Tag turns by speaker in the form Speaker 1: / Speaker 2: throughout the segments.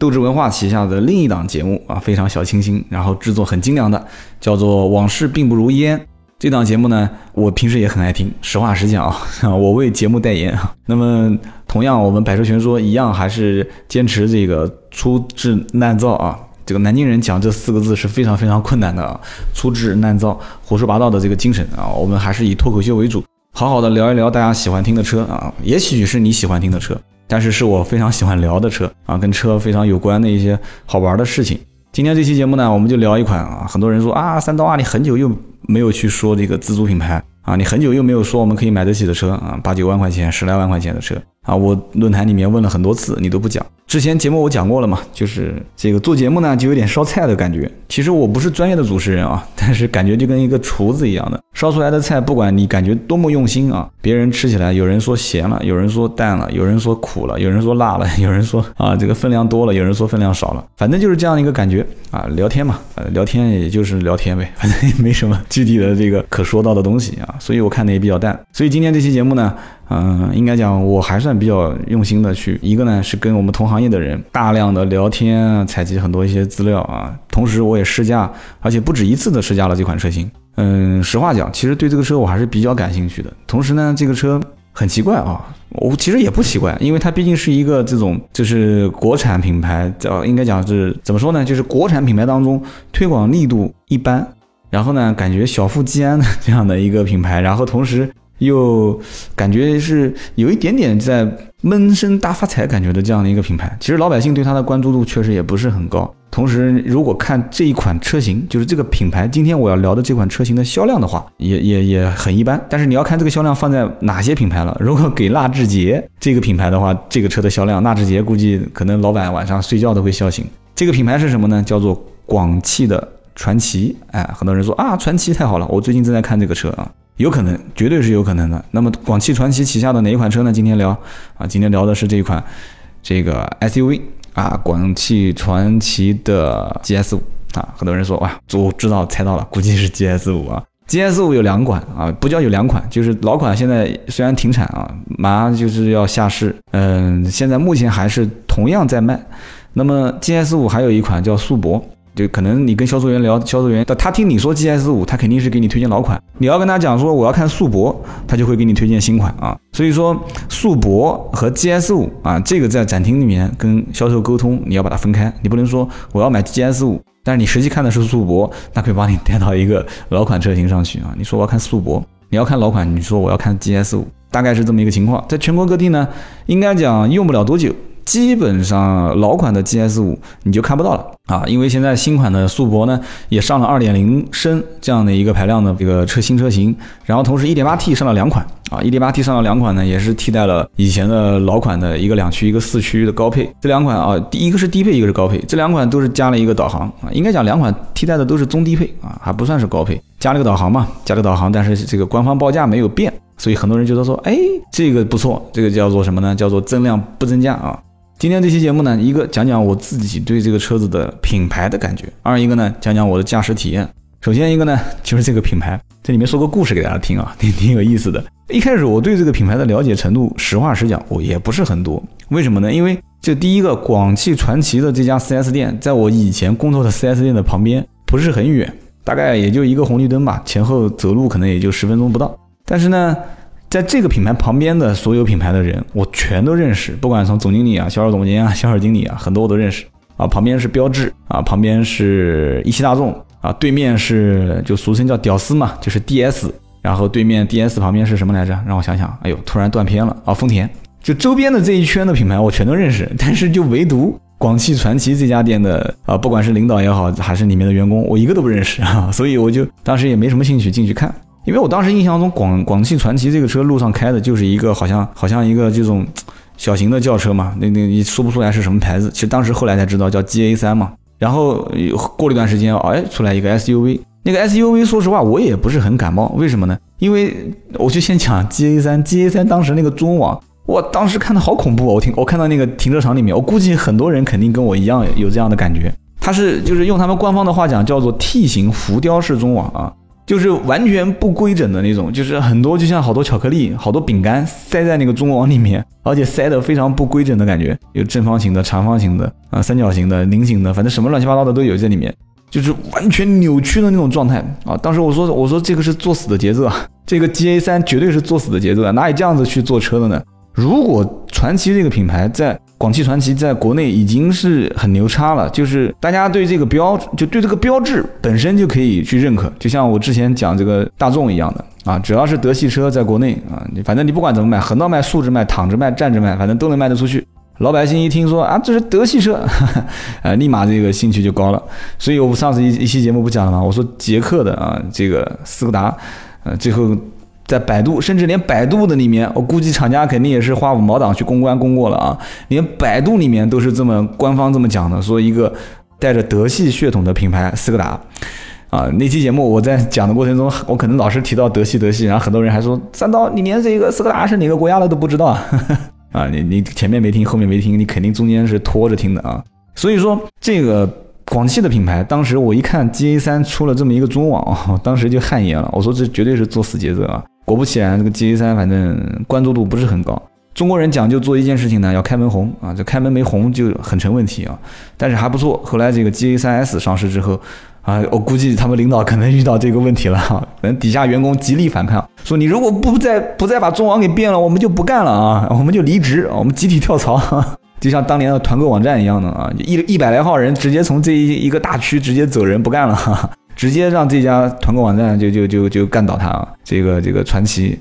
Speaker 1: 斗志文化旗下的另一档节目啊，非常小清新，然后制作很精良的，叫做《往事并不如烟》。这档节目呢，我平时也很爱听。实话实讲啊，我为节目代言啊。那么，同样我们百车全说一样，还是坚持这个粗制滥造啊。这个南京人讲这四个字是非常非常困难的啊，粗制滥造、胡说八道的这个精神啊，我们还是以脱口秀为主，好好的聊一聊大家喜欢听的车啊，也许是你喜欢听的车，但是是我非常喜欢聊的车啊，跟车非常有关的一些好玩的事情。今天这期节目呢，我们就聊一款啊，很多人说啊，三刀啊，你很久又。没有去说这个自主品牌啊，你很久又没有说我们可以买得起的车啊，八九万块钱、十来万块钱的车啊，我论坛里面问了很多次，你都不讲。之前节目我讲过了嘛，就是这个做节目呢，就有点烧菜的感觉。其实我不是专业的主持人啊，但是感觉就跟一个厨子一样的，烧出来的菜，不管你感觉多么用心啊，别人吃起来，有人说咸了，有人说淡了，有人说苦了，有人说辣了，有人说啊这个分量多了，有人说分量少了，反正就是这样一个感觉啊。聊天嘛，呃，聊天也就是聊天呗，反正也没什么具体的这个可说到的东西啊，所以我看的也比较淡。所以今天这期节目呢。嗯，应该讲我还算比较用心的去，一个呢是跟我们同行业的人大量的聊天啊，采集很多一些资料啊，同时我也试驾，而且不止一次的试驾了这款车型。嗯，实话讲，其实对这个车我还是比较感兴趣的。同时呢，这个车很奇怪啊，我其实也不奇怪，因为它毕竟是一个这种就是国产品牌，叫应该讲是怎么说呢，就是国产品牌当中推广力度一般，然后呢感觉小富即安的这样的一个品牌，然后同时。又感觉是有一点点在闷声大发财感觉的这样的一个品牌，其实老百姓对它的关注度确实也不是很高。同时，如果看这一款车型，就是这个品牌，今天我要聊的这款车型的销量的话，也也也很一般。但是你要看这个销量放在哪些品牌了。如果给纳智捷这个品牌的话，这个车的销量，纳智捷估计可能老板晚上睡觉都会笑醒。这个品牌是什么呢？叫做广汽的传祺。哎，很多人说啊，传祺太好了，我最近正在看这个车啊。有可能，绝对是有可能的。那么，广汽传祺旗下的哪一款车呢？今天聊啊，今天聊的是这一款这个 SUV 啊，广汽传祺的 GS 五啊。很多人说哇，我知道猜到了，估计是 GS 五啊。GS 五有两款啊，不叫有两款，就是老款现在虽然停产啊，马上就是要下市。嗯，现在目前还是同样在卖。那么 GS 五还有一款叫速博。就可能你跟销售员聊，销售员他听你说 GS 五，他肯定是给你推荐老款。你要跟他讲说我要看速博，他就会给你推荐新款啊。所以说速博和 GS 五啊，这个在展厅里面跟销售沟通，你要把它分开。你不能说我要买 GS 五，但是你实际看的是速博，那可以把你带到一个老款车型上去啊。你说我要看速博，你要看老款，你说我要看 GS 五，大概是这么一个情况。在全国各地呢，应该讲用不了多久。基本上老款的 GS 五你就看不到了。啊，因为现在新款的速博呢也上了2.0升这样的一个排量的这个车新车型，然后同时 1.8T 上了两款。啊，1.8T 上了两款呢也是替代了以前的老款的一个两驱一个四驱的高配，这两款啊第一个是低配一个是高配，这两款都是加了一个导航。啊，应该讲两款替代的都是中低配。啊，还不算是高配，加了个导航嘛，加了个导航，但是这个官方报价没有变，所以很多人觉得说，哎，这个不错，这个叫做什么呢？叫做增量不增价啊。今天这期节目呢，一个讲讲我自己对这个车子的品牌的感觉，二一个呢讲讲我的驾驶体验。首先一个呢就是这个品牌，这里面说个故事给大家听啊，挺挺有意思的。一开始我对这个品牌的了解程度，实话实讲，我也不是很多。为什么呢？因为这第一个广汽传祺的这家 4S 店，在我以前工作的 4S 店的旁边，不是很远，大概也就一个红绿灯吧，前后走路可能也就十分钟不到。但是呢。在这个品牌旁边的所有品牌的人，我全都认识，不管从总经理啊、销售总监啊、销售经理啊，很多我都认识啊。旁边是标致啊，旁边是一汽大众啊，对面是就俗称叫屌丝嘛，就是 DS，然后对面 DS 旁边是什么来着？让我想想，哎呦，突然断片了啊！丰田，就周边的这一圈的品牌我全都认识，但是就唯独广汽传祺这家店的啊，不管是领导也好，还是里面的员工，我一个都不认识啊，所以我就当时也没什么兴趣进去看。因为我当时印象中广广汽传祺这个车路上开的就是一个好像好像一个这种小型的轿车嘛，那那你说不出来是什么牌子。其实当时后来才知道叫 GA 三嘛。然后过了一段时间，哎，出来一个 SUV。那个 SUV，说实话我也不是很感冒，为什么呢？因为我就先讲 GA 三，GA 三当时那个中网，我当时看的好恐怖哦。我听我看到那个停车场里面，我估计很多人肯定跟我一样有这样的感觉。它是就是用他们官方的话讲叫做 T 型浮雕式中网啊。就是完全不规整的那种，就是很多就像好多巧克力、好多饼干塞在那个中网里面，而且塞得非常不规整的感觉，有正方形的、长方形的啊、三角形的、菱形的，反正什么乱七八糟的都有在里面，就是完全扭曲的那种状态啊！当时我说我说这个是作死的节奏啊，这个 GA 三绝对是作死的节奏啊，哪有这样子去坐车的呢？如果传祺这个品牌在广汽传祺在国内已经是很牛叉了，就是大家对这个标就对这个标志本身就可以去认可，就像我之前讲这个大众一样的啊，只要是德系车在国内啊，你反正你不管怎么卖，横着卖、竖着卖、躺着卖、站着卖，反正都能卖得出去。老百姓一听说啊，这是德系车，啊，立马这个兴趣就高了。所以我上次一一期节目不讲了吗？我说捷克的啊，这个斯柯达，呃，最后。在百度，甚至连百度的里面，我估计厂家肯定也是花五毛党去公关公过了啊！连百度里面都是这么官方这么讲的，说一个带着德系血统的品牌斯柯达，啊，那期节目我在讲的过程中，我可能老是提到德系德系，然后很多人还说三刀，你连这个斯柯达是哪个国家的都不知道啊？啊，你你前面没听，后面没听，你肯定中间是拖着听的啊！所以说这个广汽的品牌，当时我一看 GA 三出了这么一个中网，当时就汗颜了，我说这绝对是作死节奏啊！果不其然，这个 G A 三反正关注度不是很高。中国人讲究做一件事情呢，要开门红啊，这开门没红就很成问题啊。但是还不错，后来这个 G A 三 S 上市之后啊，我估计他们领导可能遇到这个问题了哈，可能底下员工极力反抗，说你如果不再不再把中网给变了，我们就不干了啊，我们就离职，我们集体跳槽，就像当年的团购网站一样的啊，一一百来号人直接从这一一个大区直接走人不干了。哈。直接让这家团购网站就就就就干倒它啊！这个这个传奇，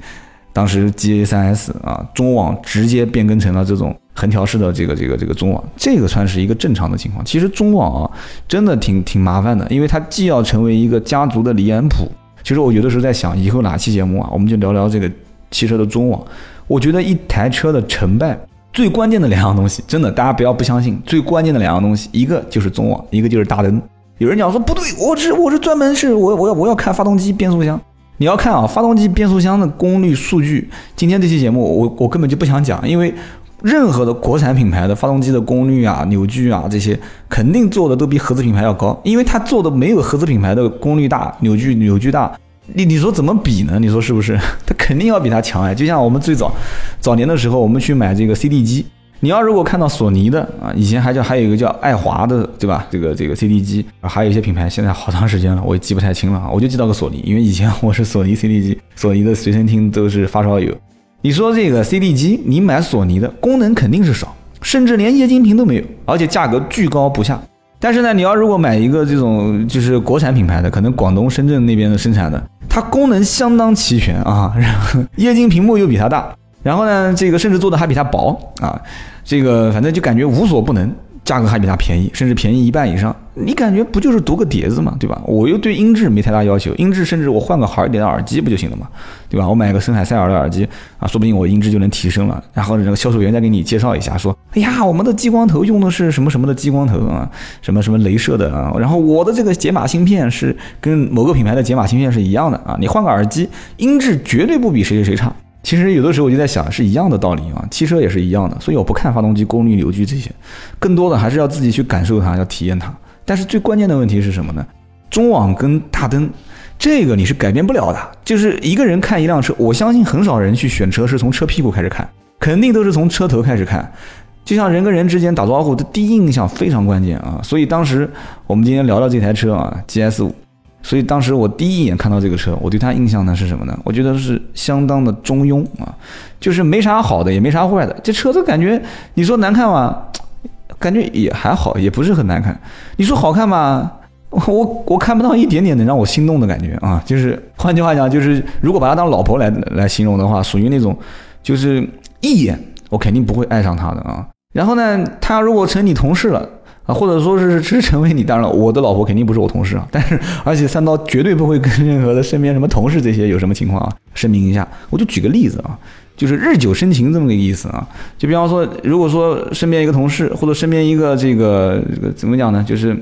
Speaker 1: 当时 G A 三 S 啊，中网直接变更成了这种横条式的这个这个这个中网，这个算是一个正常的情况。其实中网啊，真的挺挺麻烦的，因为它既要成为一个家族的离岸谱。其实我有的时候在想，以后哪期节目啊，我们就聊聊这个汽车的中网。我觉得一台车的成败，最关键的两样东西，真的大家不要不相信，最关键的两样东西，一个就是中网，一个就是大灯。有人讲说不对，我是我是专门是我我要我要看发动机变速箱。你要看啊，发动机变速箱的功率数据。今天这期节目我我根本就不想讲，因为任何的国产品牌的发动机的功率啊、扭矩啊这些，肯定做的都比合资品牌要高，因为它做的没有合资品牌的功率大、扭矩扭矩大。你你说怎么比呢？你说是不是？它肯定要比它强哎。就像我们最早早年的时候，我们去买这个 CD 机。你要如果看到索尼的啊，以前还叫还有一个叫爱华的，对吧？这个这个 CD 机，还有一些品牌，现在好长时间了，我也记不太清了。我就记到个索尼，因为以前我是索尼 CD 机，索尼的随身听都是发烧友。你说这个 CD 机，你买索尼的功能肯定是少，甚至连液晶屏都没有，而且价格居高不下。但是呢，你要如果买一个这种就是国产品牌的，可能广东深圳那边的生产的，它功能相当齐全啊，然后液晶屏幕又比它大。然后呢，这个甚至做的还比它薄啊，这个反正就感觉无所不能，价格还比它便宜，甚至便宜一半以上。你感觉不就是读个碟子嘛，对吧？我又对音质没太大要求，音质甚至我换个好一点的耳机不就行了嘛，对吧？我买个森海塞尔的耳机啊，说不定我音质就能提升了。然后那个销售员再给你介绍一下，说，哎呀，我们的激光头用的是什么什么的激光头啊，什么什么镭射的啊，然后我的这个解码芯片是跟某个品牌的解码芯片是一样的啊，你换个耳机，音质绝对不比谁谁谁差。其实有的时候我就在想，是一样的道理啊，汽车也是一样的，所以我不看发动机功率、扭矩这些，更多的还是要自己去感受它，要体验它。但是最关键的问题是什么呢？中网跟大灯，这个你是改变不了的。就是一个人看一辆车，我相信很少人去选车是从车屁股开始看，肯定都是从车头开始看。就像人跟人之间打招呼的第一印象非常关键啊，所以当时我们今天聊到这台车啊，GS 五。所以当时我第一眼看到这个车，我对它印象呢是什么呢？我觉得是相当的中庸啊，就是没啥好的，也没啥坏的。这车子感觉你说难看吗？感觉也还好，也不是很难看。你说好看吗？我我看不到一点点能让我心动的感觉啊。就是换句话讲，就是如果把它当老婆来来形容的话，属于那种就是一眼我肯定不会爱上她的啊。然后呢，她如果成你同事了。啊，或者说是是成为你，当然了，我的老婆肯定不是我同事啊，但是而且三刀绝对不会跟任何的身边什么同事这些有什么情况啊，声明一下，我就举个例子啊，就是日久生情这么个意思啊。就比方说，如果说身边一个同事或者身边一个这个这个怎么讲呢，就是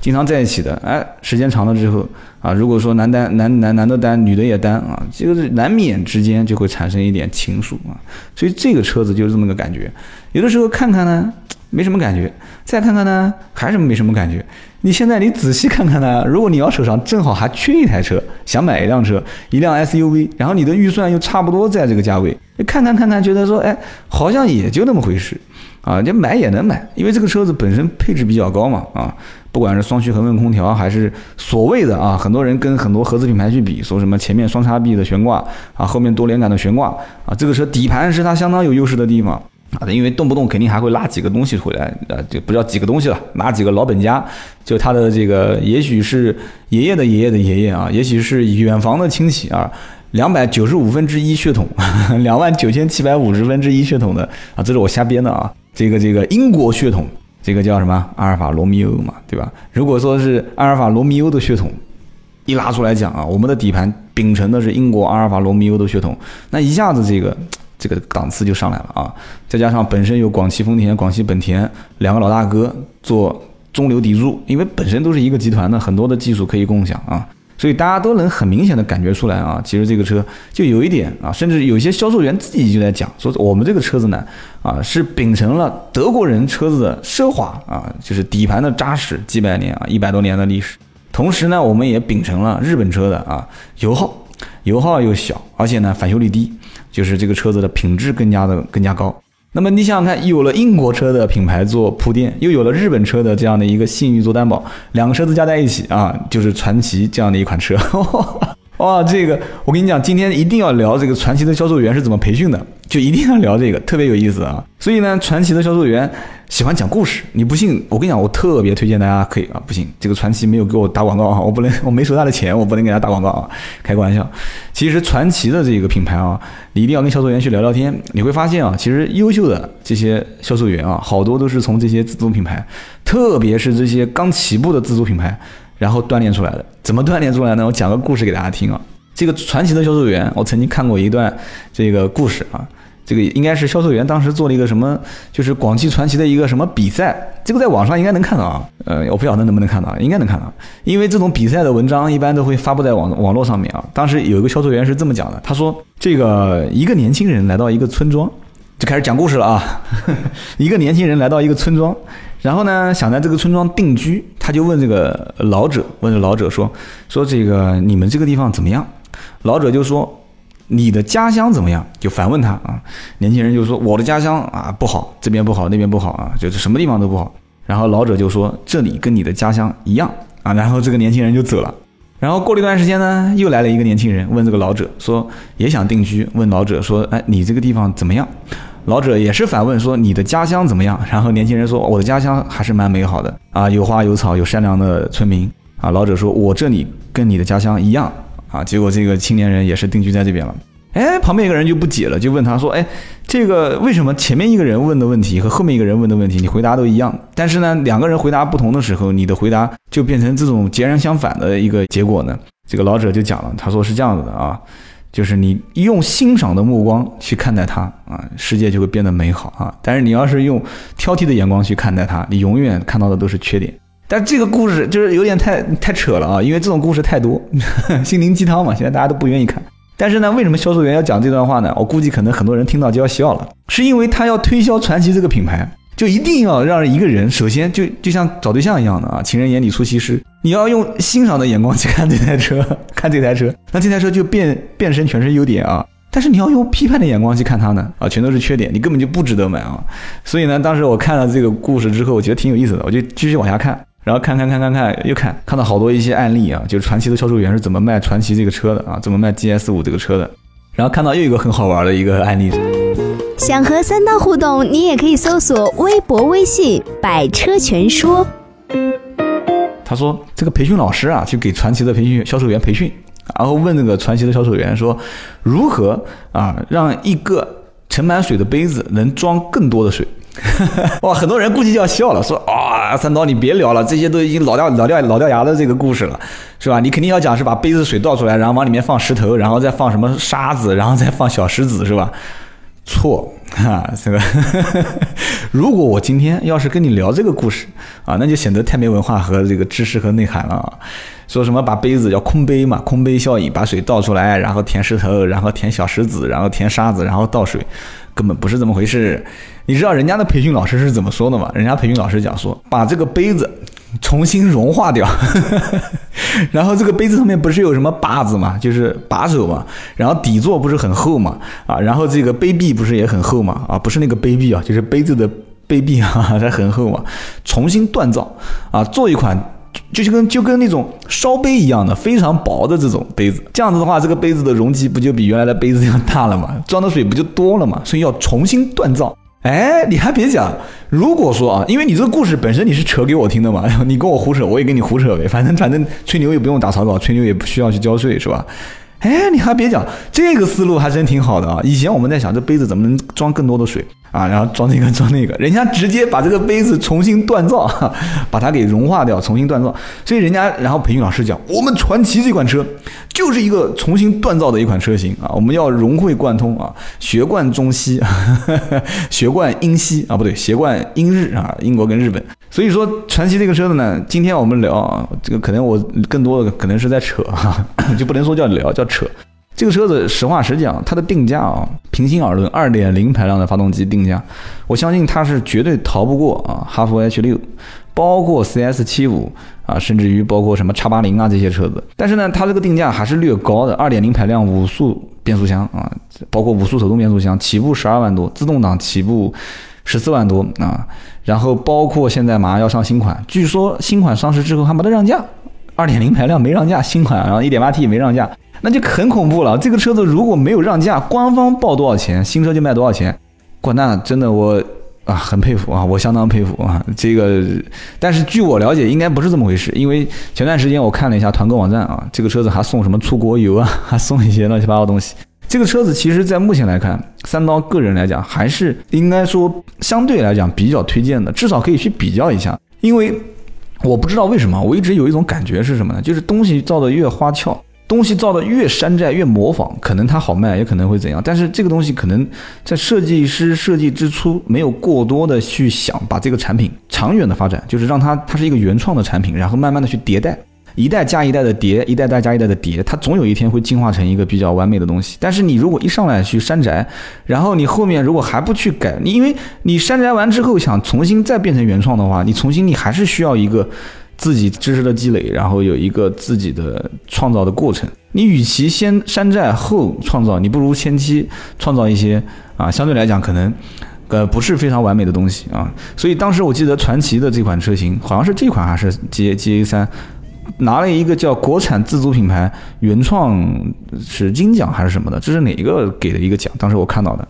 Speaker 1: 经常在一起的，哎，时间长了之后啊，如果说男单男男男的单，女的也单啊，这个是难免之间就会产生一点情愫啊。所以这个车子就是这么个感觉。有的时候看看呢，没什么感觉；再看看呢，还是没什么感觉。你现在你仔细看看呢，如果你要手上正好还缺一台车，想买一辆车，一辆 SUV，然后你的预算又差不多在这个价位，看看看看，觉得说，哎，好像也就那么回事，啊，就买也能买，因为这个车子本身配置比较高嘛，啊，不管是双区恒温空调，还是所谓的啊，很多人跟很多合资品牌去比，说什么前面双叉臂的悬挂，啊，后面多连杆的悬挂，啊，这个车底盘是它相当有优势的地方。啊，因为动不动肯定还会拉几个东西回来，呃，就不叫几个东西了，拉几个老本家，就他的这个，也许是爷爷的爷爷的爷爷啊，也许是远房的亲戚啊，两百九十五分之一血统，两万九千七百五十分之一血统的啊，这是我瞎编的啊，这个这个英国血统，这个叫什么阿尔法罗密欧嘛，对吧？如果说是阿尔法罗密欧的血统，一拉出来讲啊，我们的底盘秉承的是英国阿尔法罗密欧的血统，那一下子这个。这个档次就上来了啊！再加上本身有广汽丰田、广汽本田两个老大哥做中流砥柱，因为本身都是一个集团的，很多的技术可以共享啊，所以大家都能很明显的感觉出来啊，其实这个车就有一点啊，甚至有些销售员自己就在讲说，我们这个车子呢啊是秉承了德国人车子的奢华啊，就是底盘的扎实，几百年啊，一百多年的历史，同时呢，我们也秉承了日本车的啊油耗，油耗又小，而且呢返修率低。就是这个车子的品质更加的更加高。那么你想想看，有了英国车的品牌做铺垫，又有了日本车的这样的一个信誉做担保，两个车子加在一起啊，就是传奇这样的一款车。哇，这个我跟你讲，今天一定要聊这个传奇的销售员是怎么培训的，就一定要聊这个，特别有意思啊。所以呢，传奇的销售员。喜欢讲故事，你不信？我跟你讲，我特别推荐大家可以啊，不行，这个传奇没有给我打广告啊，我不能，我没收他的钱，我不能给他打广告啊，开个玩笑。其实传奇的这个品牌啊，你一定要跟销售员去聊聊天，你会发现啊，其实优秀的这些销售员啊，好多都是从这些自主品牌，特别是这些刚起步的自主品牌，然后锻炼出来的。怎么锻炼出来呢？我讲个故事给大家听啊。这个传奇的销售员，我曾经看过一段这个故事啊。这个应该是销售员当时做了一个什么，就是广汽传祺的一个什么比赛，这个在网上应该能看到啊，呃，我不晓得能不能看到，应该能看到，因为这种比赛的文章一般都会发布在网网络上面啊。当时有一个销售员是这么讲的，他说这个一个年轻人来到一个村庄，就开始讲故事了啊。一个年轻人来到一个村庄，然后呢想在这个村庄定居，他就问这个老者，问这老者说说这个你们这个地方怎么样？老者就说。你的家乡怎么样？就反问他啊，年轻人就说我的家乡啊不好，这边不好，那边不好啊，就是什么地方都不好。然后老者就说这里跟你的家乡一样啊，然后这个年轻人就走了。然后过了一段时间呢，又来了一个年轻人问这个老者说也想定居，问老者说哎你这个地方怎么样？老者也是反问说你的家乡怎么样？然后年轻人说我的家乡还是蛮美好的啊，有花有草，有善良的村民啊。老者说我这里跟你的家乡一样。啊，结果这个青年人也是定居在这边了。哎，旁边一个人就不解了，就问他说：“哎，这个为什么前面一个人问的问题和后面一个人问的问题，你回答都一样？但是呢，两个人回答不同的时候，你的回答就变成这种截然相反的一个结果呢？”这个老者就讲了，他说是这样子的啊，就是你用欣赏的目光去看待他啊，世界就会变得美好啊。但是你要是用挑剔的眼光去看待他，你永远看到的都是缺点。但这个故事就是有点太太扯了啊，因为这种故事太多，心灵鸡汤嘛，现在大家都不愿意看。但是呢，为什么销售员要讲这段话呢？我估计可能很多人听到就要笑了，是因为他要推销传奇这个品牌，就一定要让一个人首先就就像找对象一样的啊，情人眼里出西施，你要用欣赏的眼光去看这台车，看这台车，那这台车就变变身全是优点啊。但是你要用批判的眼光去看它呢啊，全都是缺点，你根本就不值得买啊。所以呢，当时我看了这个故事之后，我觉得挺有意思的，我就继续往下看。然后看看看看看又看，看到好多一些案例啊，就是传奇的销售员是怎么卖传奇这个车的啊，怎么卖 GS 五这个车的。然后看到又一个很好玩的一个案例。
Speaker 2: 想和三刀互动，你也可以搜索微博、微信“百车全说”。
Speaker 1: 他说这个培训老师啊，去给传奇的培训销售员培训，然后问那个传奇的销售员说，如何啊让一个盛满水的杯子能装更多的水？哇，很多人估计就要笑了，说啊，三刀你别聊了，这些都已经老掉老掉老掉牙的这个故事了，是吧？你肯定要讲是把杯子水倒出来，然后往里面放石头，然后再放什么沙子，然后再放小石子，是吧？错哈，这个 如果我今天要是跟你聊这个故事啊，那就显得太没文化和这个知识和内涵了。说什么把杯子叫空杯嘛，空杯效应，把水倒出来，然后填石头，然后填小石子，然后填沙子，然后倒水，根本不是这么回事。你知道人家的培训老师是怎么说的吗？人家培训老师讲说，把这个杯子重新融化掉，然后这个杯子上面不是有什么把子嘛，就是把手嘛，然后底座不是很厚嘛，啊，然后这个杯壁不是也很厚嘛，啊，不是那个杯壁啊，就是杯子的杯壁啊，它很厚嘛，重新锻造啊，做一款。就是跟就跟那种烧杯一样的非常薄的这种杯子，这样子的话，这个杯子的容积不就比原来的杯子要大了嘛？装的水不就多了嘛？所以要重新锻造。哎，你还别讲，如果说啊，因为你这个故事本身你是扯给我听的嘛，你跟我胡扯，我也跟你胡扯呗，反正反正吹牛也不用打草稿，吹牛也不需要去交税，是吧？哎，你还别讲，这个思路还真挺好的啊！以前我们在想，这杯子怎么能装更多的水啊？然后装这个装那个，人家直接把这个杯子重新锻造，把它给融化掉，重新锻造。所以人家，然后培训老师讲，我们传奇这款车就是一个重新锻造的一款车型啊！我们要融会贯通啊，学贯中西，学贯英西啊，不对，学贯英日啊，英国跟日本。所以说，传奇这个车子呢，今天我们聊啊，这个可能我更多的可能是在扯哈，就不能说叫聊，叫扯。这个车子实话实讲，它的定价啊，平心而论，二点零排量的发动机定价，我相信它是绝对逃不过啊，哈弗 H 六，包括 CS 七五啊，甚至于包括什么叉八零啊这些车子。但是呢，它这个定价还是略高的，二点零排量五速变速箱啊，包括五速手动变速箱，起步十二万多，自动挡起步十四万多啊。然后包括现在马上要上新款，据说新款上市之后还没得让价，二点零排量没让价，新款然后一点八 T 没让价，那就很恐怖了。这个车子如果没有让价，官方报多少钱，新车就卖多少钱。哇，那真的我啊很佩服啊，我相当佩服啊。这个，但是据我了解，应该不是这么回事，因为前段时间我看了一下团购网站啊，这个车子还送什么出国游啊，还送一些乱七八糟东西。这个车子其实，在目前来看，三刀个人来讲，还是应该说相对来讲比较推荐的，至少可以去比较一下。因为我不知道为什么，我一直有一种感觉是什么呢？就是东西造的越花俏，东西造的越山寨、越模仿，可能它好卖，也可能会怎样。但是这个东西可能在设计师设计之初，没有过多的去想把这个产品长远的发展，就是让它它是一个原创的产品，然后慢慢的去迭代。一代加一代的叠，一代再加一代的叠，它总有一天会进化成一个比较完美的东西。但是你如果一上来去山寨，然后你后面如果还不去改，你因为你山寨完之后想重新再变成原创的话，你重新你还是需要一个自己知识的积累，然后有一个自己的创造的过程。你与其先山寨后创造，你不如前期创造一些啊，相对来讲可能呃不是非常完美的东西啊。所以当时我记得传奇的这款车型好像是这款还是 G G A 三。拿了一个叫国产自主品牌原创是金奖还是什么的？这是哪一个给的一个奖？当时我看到的，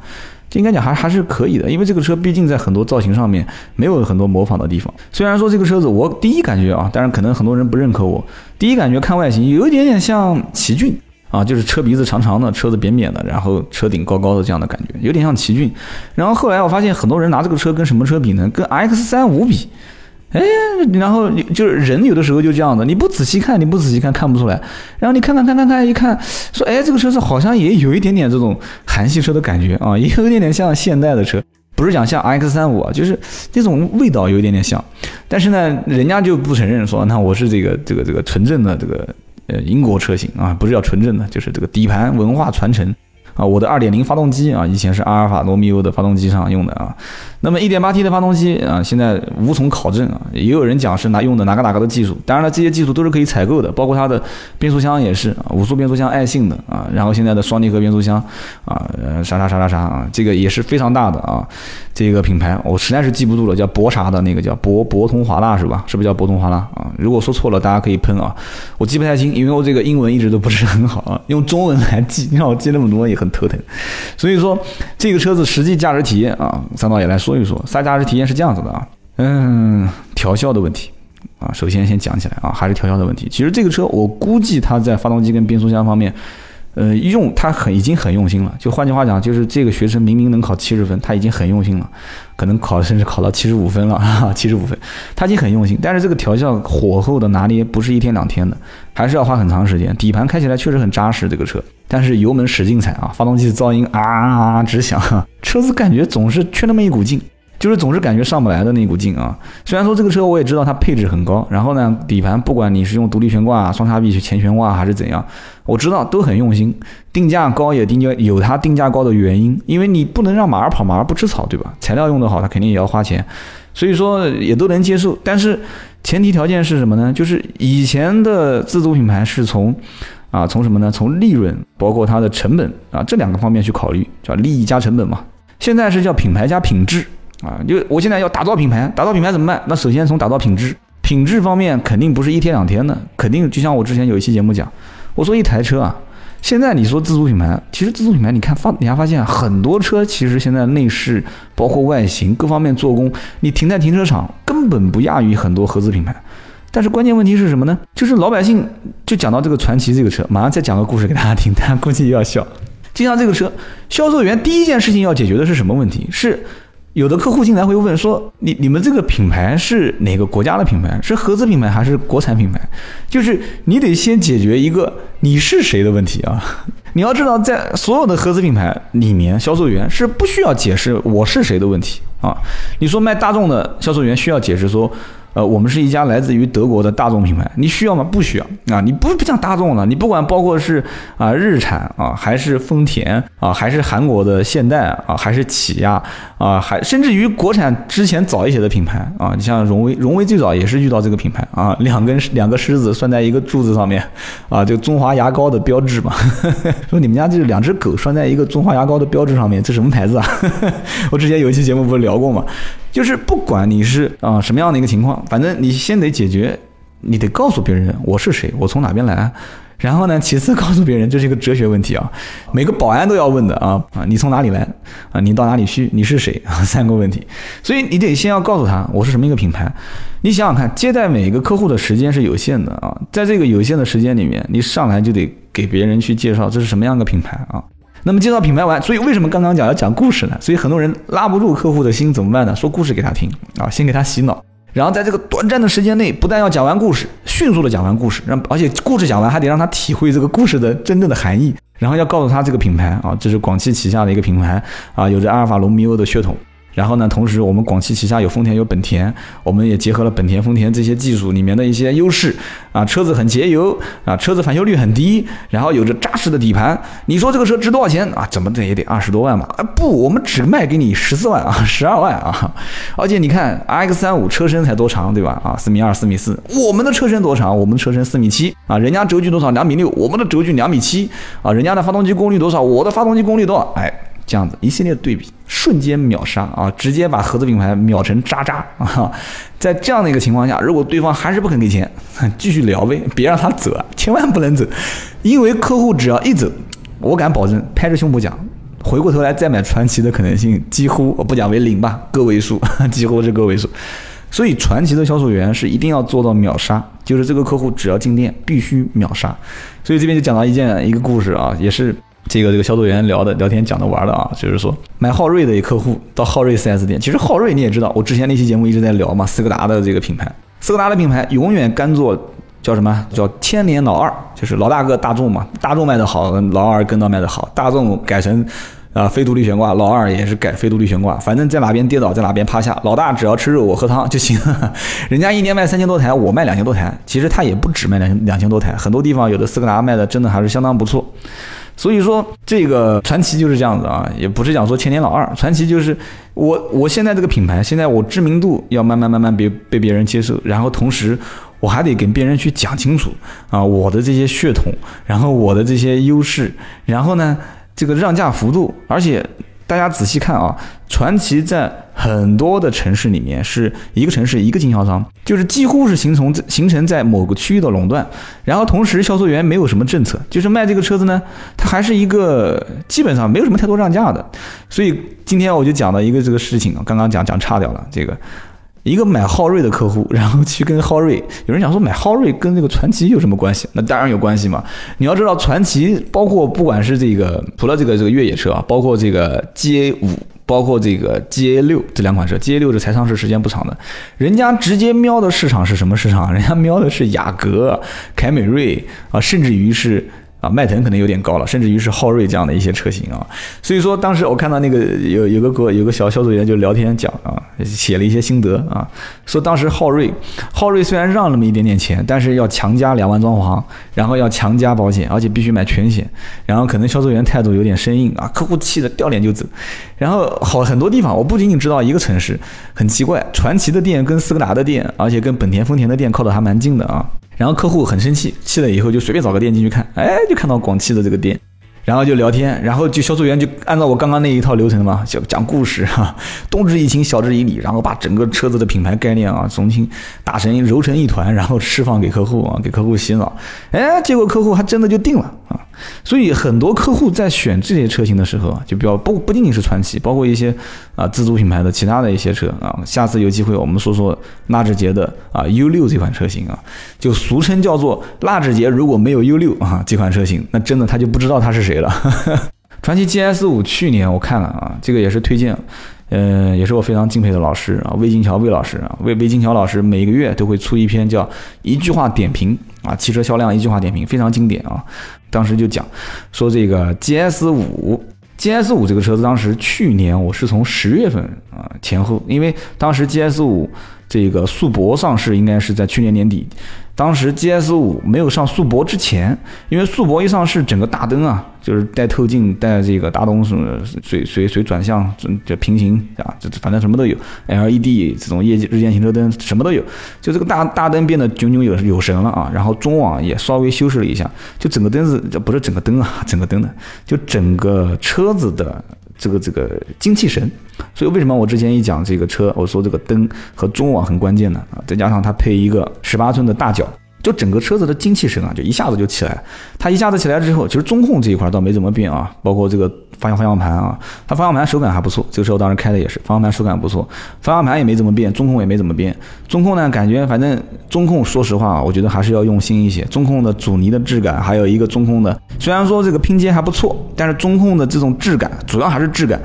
Speaker 1: 这应该讲还还是可以的，因为这个车毕竟在很多造型上面没有很多模仿的地方。虽然说这个车子我第一感觉啊，当然可能很多人不认可我，第一感觉看外形有一点点像奇骏啊，就是车鼻子长长的，车子扁扁的，然后车顶高高的这样的感觉，有点像奇骏。然后后来我发现很多人拿这个车跟什么车比呢？跟 X 三五比。哎，然后就是人有的时候就这样子，你不仔细看，你不仔细看看不出来。然后你看看看看看，一看说，哎，这个车子好像也有一点点这种韩系车的感觉啊，也有一点点像现代的车，不是讲像 X 三五啊，就是那种味道有一点点像。但是呢，人家就不承认说，那我是这个这个这个纯正的这个呃英国车型啊，不是叫纯正的，就是这个底盘文化传承。啊，我的二点零发动机啊，以前是阿尔法罗密欧的发动机上用的啊。那么一点八 T 的发动机啊，现在无从考证啊。也有人讲是拿用的哪个哪个的技术，当然了，这些技术都是可以采购的，包括它的变速箱也是啊，五速变速箱爱信的啊。然后现在的双离合变速箱啊，啥啥啥啥啥啊，这个也是非常大的啊。这个品牌我实在是记不住了，叫博啥的那个叫博博通华纳是吧？是不是叫博通华纳啊？如果说错了，大家可以喷啊。我记不太清，因为我这个英文一直都不是很好啊，用中文来记，让我记那么多也很。头疼，所以说这个车子实际驾驶体验啊，三刀也来说一说。三驾驶体验是这样子的啊，嗯，调校的问题啊，首先先讲起来啊，还是调校的问题。其实这个车我估计它在发动机跟变速箱方面，呃，用它很已经很用心了。就换句话讲，就是这个学生明明能考七十分，他已经很用心了，可能考甚至考到七十五分了啊，七十五分，他已经很用心。但是这个调校火候的拿捏不是一天两天的，还是要花很长时间。底盘开起来确实很扎实，这个车。但是油门使劲踩啊，发动机噪音啊啊直响，车子感觉总是缺那么一股劲。就是总是感觉上不来的那股劲啊！虽然说这个车我也知道它配置很高，然后呢，底盘不管你是用独立悬挂、双叉臂去前悬挂还是怎样，我知道都很用心，定价高也定价有它定价高的原因，因为你不能让马儿跑，马儿不吃草，对吧？材料用得好，它肯定也要花钱，所以说也都能接受。但是前提条件是什么呢？就是以前的自主品牌是从啊从什么呢？从利润包括它的成本啊这两个方面去考虑，叫利益加成本嘛。现在是叫品牌加品质。啊，就我现在要打造品牌，打造品牌怎么办？那首先从打造品质，品质方面肯定不是一天两天的，肯定就像我之前有一期节目讲，我说一台车啊，现在你说自主品牌，其实自主品牌，你看发，你还发现很多车其实现在内饰包括外形各方面做工，你停在停车场根本不亚于很多合资品牌。但是关键问题是什么呢？就是老百姓就讲到这个传奇这个车，马上再讲个故事给大家听，大家估计又要笑。就像这个车，销售员第一件事情要解决的是什么问题？是。有的客户进来会问说：“你你们这个品牌是哪个国家的品牌？是合资品牌还是国产品牌？就是你得先解决一个你是谁的问题啊！你要知道，在所有的合资品牌里面，销售员是不需要解释我是谁的问题啊。你说卖大众的销售员需要解释说。”呃，我们是一家来自于德国的大众品牌，你需要吗？不需要啊！你不不像大众了，你不管包括是啊日产啊，还是丰田啊，还是韩国的现代啊，还是起亚啊，还甚至于国产之前早一些的品牌啊，你像荣威，荣威最早也是遇到这个品牌啊，两根两个狮子拴在一个柱子上面啊，就中华牙膏的标志嘛。说你们家这两只狗拴在一个中华牙膏的标志上面，这什么牌子啊？我之前有一期节目不是聊过吗？就是不管你是啊什么样的一个情况，反正你先得解决，你得告诉别人我是谁，我从哪边来，然后呢，其次告诉别人这是一个哲学问题啊，每个保安都要问的啊啊，你从哪里来啊，你到哪里去，你是谁啊，三个问题，所以你得先要告诉他我是什么一个品牌，你想想看，接待每一个客户的时间是有限的啊，在这个有限的时间里面，你上来就得给别人去介绍这是什么样的品牌啊。那么介绍品牌完，所以为什么刚刚讲要讲故事呢？所以很多人拉不住客户的心怎么办呢？说故事给他听啊，先给他洗脑，然后在这个短暂的时间内，不但要讲完故事，迅速的讲完故事，让而且故事讲完还得让他体会这个故事的真正的含义，然后要告诉他这个品牌啊，这是广汽旗下的一个品牌啊，有着阿尔法罗密欧的血统。然后呢，同时我们广汽旗下有丰田有本田，我们也结合了本田、丰田这些技术里面的一些优势啊，车子很节油啊，车子返修率很低，然后有着扎实的底盘。你说这个车值多少钱啊？怎么的也得二十多万吧？啊不，我们只卖给你十四万啊，十二万啊！而且你看 X 三五车身才多长对吧？啊，四米二、四米四，我们的车身多长？我们的车身四米七啊，人家轴距多少？两米六，我们的轴距两米七啊，人家的发动机功率多少？我的发动机功率多少？哎。这样子一系列对比，瞬间秒杀啊！直接把合资品牌秒成渣渣啊！在这样的一个情况下，如果对方还是不肯给钱，继续聊呗，别让他走啊，千万不能走，因为客户只要一走，我敢保证，拍着胸脯讲，回过头来再买传奇的可能性几乎我不讲为零吧，个位数，几乎是个位数。所以传奇的销售员是一定要做到秒杀，就是这个客户只要进店必须秒杀。所以这边就讲到一件一个故事啊，也是。这个这个销售员聊的聊天讲的玩的啊，就是说买昊锐的一客户到昊锐 4S 店，其实昊锐你也知道，我之前那期节目一直在聊嘛，斯柯达的这个品牌，斯柯达的品牌永远甘做叫什么？叫千年老二，就是老大哥大众嘛，大众卖的好，老二跟到卖的好，大众改成啊非独立悬挂，老二也是改非独立悬挂，反正在哪边跌倒在哪边趴下，老大只要吃肉我喝汤就行，人家一年卖三千多台，我卖两千多台，其实他也不止卖两两千多台，很多地方有的斯柯达卖的真的还是相当不错。所以说，这个传奇就是这样子啊，也不是讲说千年老二，传奇就是我我现在这个品牌，现在我知名度要慢慢慢慢被被别人接受，然后同时我还得跟别人去讲清楚啊，我的这些血统，然后我的这些优势，然后呢，这个让价幅度，而且。大家仔细看啊，传奇在很多的城市里面是一个城市一个经销商，就是几乎是形成形成在某个区域的垄断。然后同时销售员没有什么政策，就是卖这个车子呢，它还是一个基本上没有什么太多让价的。所以今天我就讲了一个这个事情啊，刚刚讲讲差掉了这个。一个买昊锐的客户，然后去跟昊锐，有人讲说买昊锐跟这个传奇有什么关系？那当然有关系嘛！你要知道，传奇包括不管是这个除了这个这个越野车啊，包括这个 GA 五，包括这个 GA 六这两款车，GA 六是才上市时间不长的，人家直接瞄的市场是什么市场？人家瞄的是雅阁、凯美瑞啊，甚至于是啊，迈腾可能有点高了，甚至于是昊锐这样的一些车型啊。所以说当时我看到那个有有个个有个小销售员就聊天讲啊，写了一些心得啊，说当时昊锐，昊锐虽然让那么一点点钱，但是要强加两万装潢，然后要强加保险，而且必须买全险，然后可能销售员态度有点生硬啊，客户气得掉脸就走。然后好很多地方，我不仅仅知道一个城市，很奇怪，传祺的店跟斯柯达的店，而且跟本田、丰田的店靠得还蛮近的啊。然后客户很生气，气了以后就随便找个店进去看，哎，就看到广汽的这个店，然后就聊天，然后就销售员就按照我刚刚那一套流程嘛，讲讲故事 哈，动之以情，晓之以理，然后把整个车子的品牌概念啊，重新打成揉成一团，然后释放给客户啊，给客户洗脑，哎，结果客户还真的就定了啊。所以很多客户在选这些车型的时候啊，就比较不不仅仅是传祺，包括一些啊自主品牌的其他的一些车啊。下次有机会我们说说纳智捷的啊 U 六这款车型啊，就俗称叫做纳智捷如果没有 U 六啊这款车型，那真的他就不知道他是谁了。传祺 GS 五去年我看了啊，这个也是推荐，呃，也是我非常敬佩的老师啊，魏金桥魏老师啊，魏魏金桥老师每个月都会出一篇叫一句话点评啊，汽车销量一句话点评，非常经典啊。当时就讲说这个 GS 五，GS 五这个车子，当时去年我是从十月份啊前后，因为当时 GS 五这个速博上市应该是在去年年底。当时 GS 五没有上速博之前，因为速博一上市，整个大灯啊，就是带透镜、带这个大灯什么随随随转向、就平行啊，这反正什么都有，LED 这种夜间日间行车灯什么都有，就这个大大灯变得炯炯有有神了啊。然后中网也稍微修饰了一下，就整个灯子，这不是整个灯啊，整个灯的，就整个车子的。这个这个精气神，所以为什么我之前一讲这个车，我说这个灯和中网很关键呢？啊，再加上它配一个十八寸的大脚。就整个车子的精气神啊，就一下子就起来。它一下子起来之后，其实中控这一块倒没怎么变啊，包括这个方向方向盘啊，它方向盘手感还不错。这个时候当时开的也是方向盘手感不错，方向盘也没怎么变，中控也没怎么变。中控呢，感觉反正中控说实话啊，我觉得还是要用心一些。中控的阻尼的质感，还有一个中控的，虽然说这个拼接还不错，但是中控的这种质感，主要还是质感，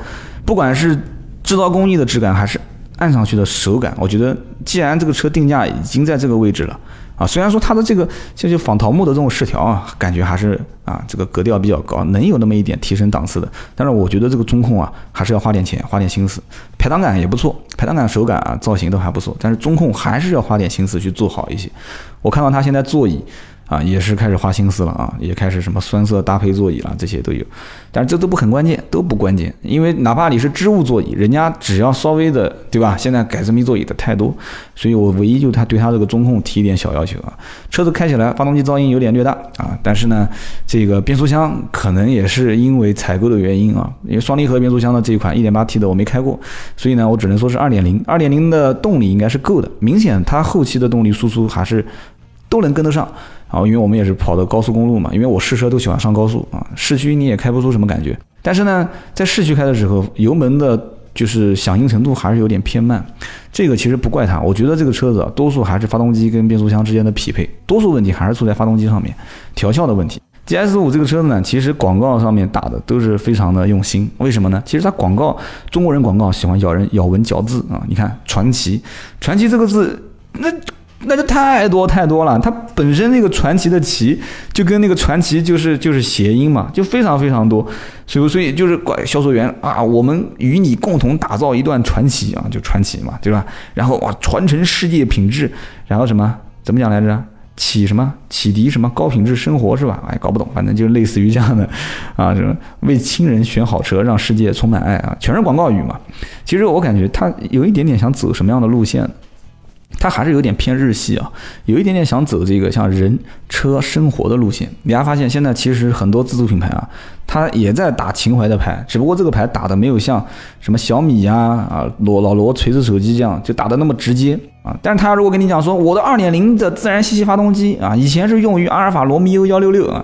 Speaker 1: 不管是制造工艺的质感，还是按上去的手感，我觉得既然这个车定价已经在这个位置了。啊，虽然说它的这个就就仿桃木的这种饰条啊，感觉还是啊这个格调比较高，能有那么一点提升档次的。但是我觉得这个中控啊，还是要花点钱，花点心思。排档杆也不错，排档杆手感啊，造型都还不错。但是中控还是要花点心思去做好一些。我看到它现在座椅。啊，也是开始花心思了啊，也开始什么酸色搭配座椅了，这些都有，但是这都不很关键，都不关键，因为哪怕你是织物座椅，人家只要稍微的，对吧？现在改真皮座椅的太多，所以我唯一就他对他这个中控提一点小要求啊，车子开起来发动机噪音有点略大啊，但是呢，这个变速箱可能也是因为采购的原因啊，因为双离合变速箱的这一款 1.8T 的我没开过，所以呢，我只能说是2.0，2.0的动力应该是够的，明显它后期的动力输出还是都能跟得上。啊，因为我们也是跑的高速公路嘛，因为我试车都喜欢上高速啊，市区你也开不出什么感觉。但是呢，在市区开的时候，油门的就是响应程度还是有点偏慢。这个其实不怪它，我觉得这个车子多数还是发动机跟变速箱之间的匹配，多数问题还是出在发动机上面调校的问题。GS 五这个车子呢，其实广告上面打的都是非常的用心，为什么呢？其实它广告中国人广告喜欢咬人咬文嚼字啊，你看传奇，传奇这个字那。那就太多太多了，它本身那个传奇的奇，就跟那个传奇就是就是谐音嘛，就非常非常多，所以所以就是怪销售员啊，我们与你共同打造一段传奇啊，就传奇嘛，对吧？然后哇，传承世界品质，然后什么怎么讲来着？启什么启迪什么高品质生活是吧？哎，搞不懂，反正就类似于这样的啊，什么为亲人选好车，让世界充满爱啊，全是广告语嘛。其实我感觉他有一点点想走什么样的路线。它还是有点偏日系啊，有一点点想走这个像人车生活的路线。你还发现现在其实很多自主品牌啊，它也在打情怀的牌，只不过这个牌打的没有像什么小米呀啊罗老罗锤子手机这样就打的那么直接啊。但是他如果跟你讲说我的二点零的自然吸气发动机啊，以前是用于阿尔法罗密欧幺六六啊。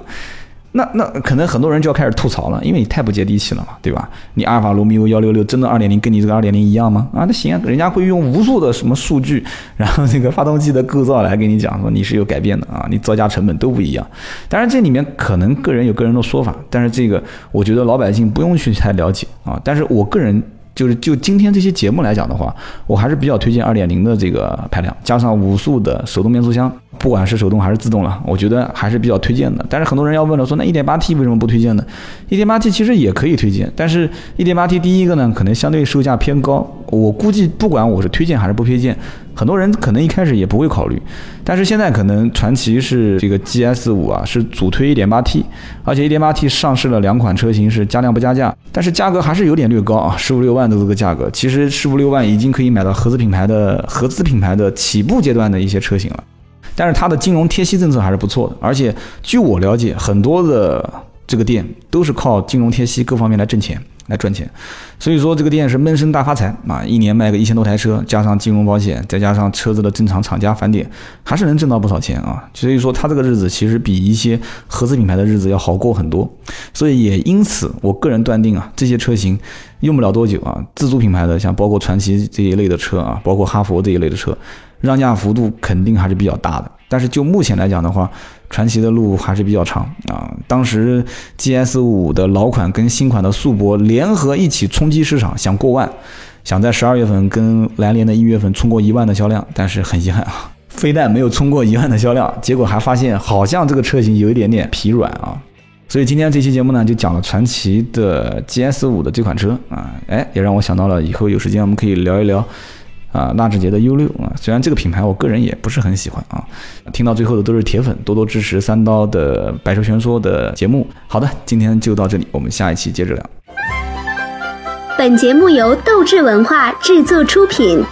Speaker 1: 那那可能很多人就要开始吐槽了，因为你太不接地气了嘛，对吧？你阿尔法罗密欧幺六六真的二点零跟你这个二点零一样吗？啊，那行啊，人家会用无数的什么数据，然后这个发动机的构造来跟你讲说你是有改变的啊，你造价成本都不一样。当然这里面可能个人有个人的说法，但是这个我觉得老百姓不用去太了解啊。但是我个人。就是就今天这些节目来讲的话，我还是比较推荐二点零的这个排量，加上五速的手动变速箱，不管是手动还是自动了，我觉得还是比较推荐的。但是很多人要问了，说那 1.8T 为什么不推荐呢？1.8T 其实也可以推荐，但是 1.8T 第一个呢，可能相对售价偏高。我估计不管我是推荐还是不推荐，很多人可能一开始也不会考虑。但是现在可能传祺是这个 GS 五啊，是主推 1.8T，而且 1.8T 上市了两款车型是加量不加价，但是价格还是有点略高啊，十五六万的这个价格，其实十五六万已经可以买到合资品牌的合资品牌的起步阶段的一些车型了。但是它的金融贴息政策还是不错的，而且据我了解，很多的这个店都是靠金融贴息各方面来挣钱。来赚钱，所以说这个店是闷声大发财啊！一年卖个一千多台车，加上金融保险，再加上车子的正常厂家返点，还是能挣到不少钱啊！所以说他这个日子其实比一些合资品牌的日子要好过很多。所以也因此，我个人断定啊，这些车型用不了多久啊，自主品牌的像包括传祺这一类的车啊，包括哈弗这一类的车，让价幅度肯定还是比较大的。但是就目前来讲的话，传奇的路还是比较长啊。当时 GS 五的老款跟新款的速博联合一起冲击市场，想过万，想在十二月份跟来年的一月份冲过一万的销量，但是很遗憾啊，非但没有冲过一万的销量，结果还发现好像这个车型有一点点疲软啊。所以今天这期节目呢，就讲了传奇的 GS 五的这款车啊，哎，也让我想到了以后有时间我们可以聊一聊。啊，纳智捷的 U 六啊，虽然这个品牌我个人也不是很喜欢啊，听到最后的都是铁粉，多多支持三刀的白车全说的节目。好的，今天就到这里，我们下一期接着聊。
Speaker 2: 本节目由斗志文化制作出品。